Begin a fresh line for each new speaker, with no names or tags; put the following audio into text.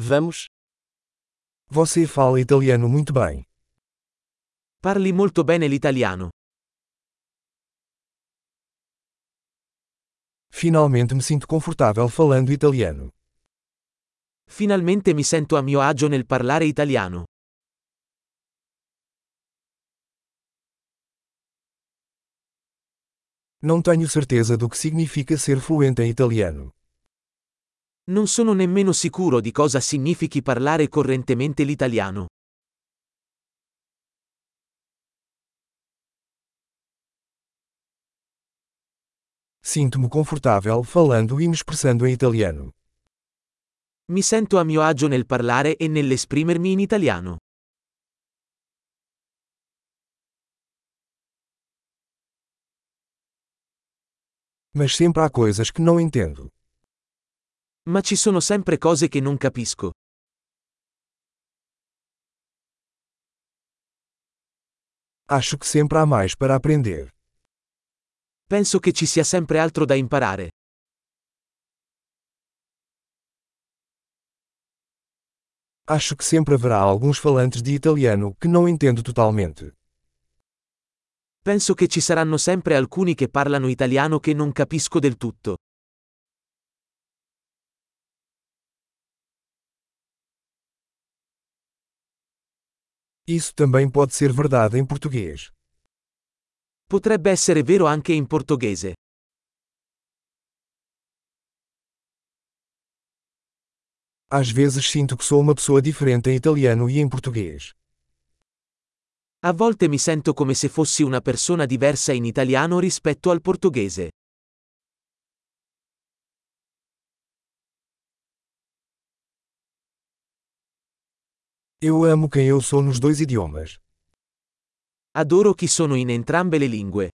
Vamos?
Você fala italiano muito bem.
Parli molto bene l'italiano.
Finalmente me sinto confortável falando italiano.
Finalmente mi sento a mio agio nel parlare italiano.
Não tenho certeza do que significa ser fluente em italiano.
Non sono nemmeno sicuro di cosa significhi parlare correntemente l'italiano.
Sinto-me confortável falando e me expressando em italiano.
Mi sento a mio agio nel parlare e nell'esprimermi in italiano.
Mas sempre há coisas que não entendo.
Ma ci sono sempre cose che non capisco.
Acho que sempre há mais para aprender.
Penso che ci sia sempre altro da imparare.
Acho que sempre haverá alguns falantes de italiano que não entendo totalmente.
Penso che ci saranno sempre alcuni che parlano italiano che non capisco del tutto.
Isso também pode ser verdade em português.
Potrebbe essere vero anche in portoghese.
Às vezes sinto que sou uma pessoa diferente em italiano e em português.
A volte mi sento come se fossi una persona diversa in italiano rispetto al portoghese.
Eu amo quem eu sou nos dois idiomas.
Adoro chi sono in entrambe le lingue.